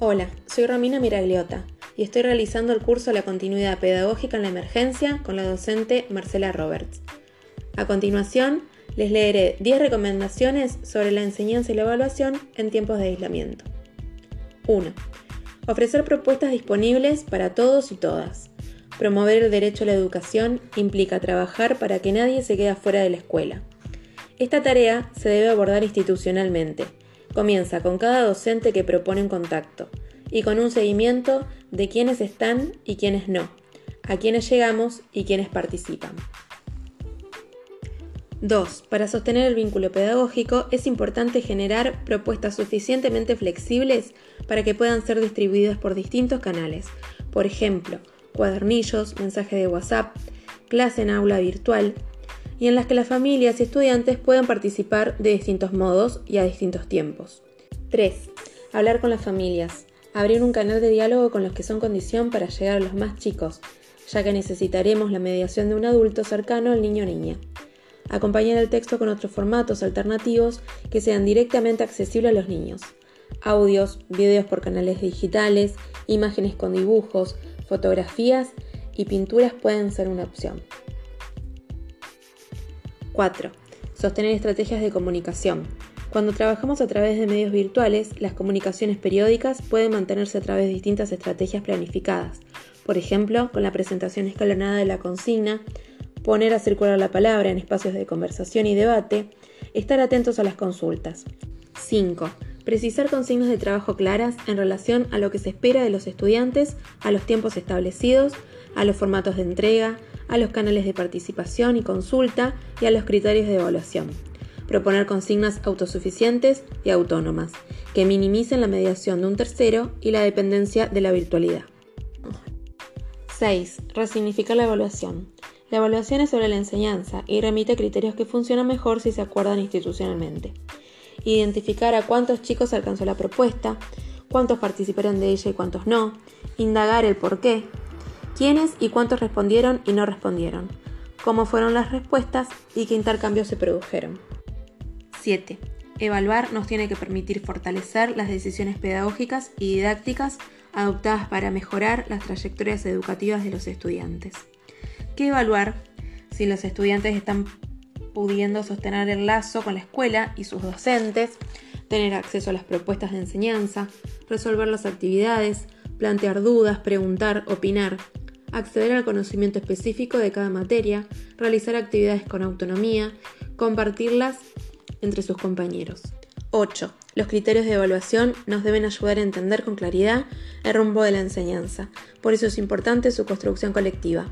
Hola, soy Romina Miragliota y estoy realizando el curso La continuidad pedagógica en la emergencia con la docente Marcela Roberts. A continuación, les leeré 10 recomendaciones sobre la enseñanza y la evaluación en tiempos de aislamiento. 1. Ofrecer propuestas disponibles para todos y todas. Promover el derecho a la educación implica trabajar para que nadie se quede fuera de la escuela. Esta tarea se debe abordar institucionalmente. Comienza con cada docente que propone un contacto y con un seguimiento de quienes están y quienes no, a quienes llegamos y quienes participan. 2. Para sostener el vínculo pedagógico es importante generar propuestas suficientemente flexibles para que puedan ser distribuidas por distintos canales. Por ejemplo, cuadernillos, mensaje de WhatsApp, clase en aula virtual, y en las que las familias y estudiantes puedan participar de distintos modos y a distintos tiempos. 3. Hablar con las familias. Abrir un canal de diálogo con los que son condición para llegar a los más chicos, ya que necesitaremos la mediación de un adulto cercano al niño o niña. Acompañar el texto con otros formatos alternativos que sean directamente accesibles a los niños. Audios, videos por canales digitales, imágenes con dibujos, fotografías y pinturas pueden ser una opción. 4. Sostener estrategias de comunicación. Cuando trabajamos a través de medios virtuales, las comunicaciones periódicas pueden mantenerse a través de distintas estrategias planificadas. Por ejemplo, con la presentación escalonada de la consigna, poner a circular la palabra en espacios de conversación y debate, estar atentos a las consultas. 5. Precisar consignas de trabajo claras en relación a lo que se espera de los estudiantes, a los tiempos establecidos, a los formatos de entrega, a los canales de participación y consulta y a los criterios de evaluación. Proponer consignas autosuficientes y autónomas, que minimicen la mediación de un tercero y la dependencia de la virtualidad. 6. Resignificar la evaluación. La evaluación es sobre la enseñanza y remite criterios que funcionan mejor si se acuerdan institucionalmente. Identificar a cuántos chicos alcanzó la propuesta, cuántos participaron de ella y cuántos no, indagar el por qué, quiénes y cuántos respondieron y no respondieron, cómo fueron las respuestas y qué intercambios se produjeron. 7. Evaluar nos tiene que permitir fortalecer las decisiones pedagógicas y didácticas adoptadas para mejorar las trayectorias educativas de los estudiantes que evaluar si los estudiantes están pudiendo sostener el lazo con la escuela y sus docentes, tener acceso a las propuestas de enseñanza, resolver las actividades, plantear dudas, preguntar, opinar, acceder al conocimiento específico de cada materia, realizar actividades con autonomía, compartirlas entre sus compañeros. 8. Los criterios de evaluación nos deben ayudar a entender con claridad el rumbo de la enseñanza, por eso es importante su construcción colectiva.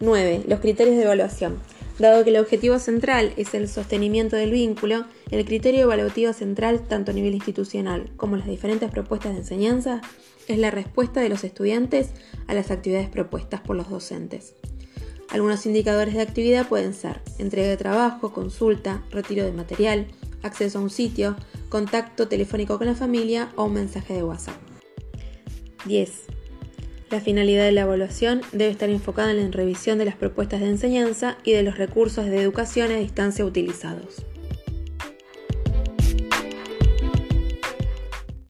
9. Los criterios de evaluación. Dado que el objetivo central es el sostenimiento del vínculo, el criterio evaluativo central, tanto a nivel institucional como las diferentes propuestas de enseñanza, es la respuesta de los estudiantes a las actividades propuestas por los docentes. Algunos indicadores de actividad pueden ser entrega de trabajo, consulta, retiro de material, acceso a un sitio, contacto telefónico con la familia o un mensaje de WhatsApp. 10. La finalidad de la evaluación debe estar enfocada en la revisión de las propuestas de enseñanza y de los recursos de educación a distancia utilizados.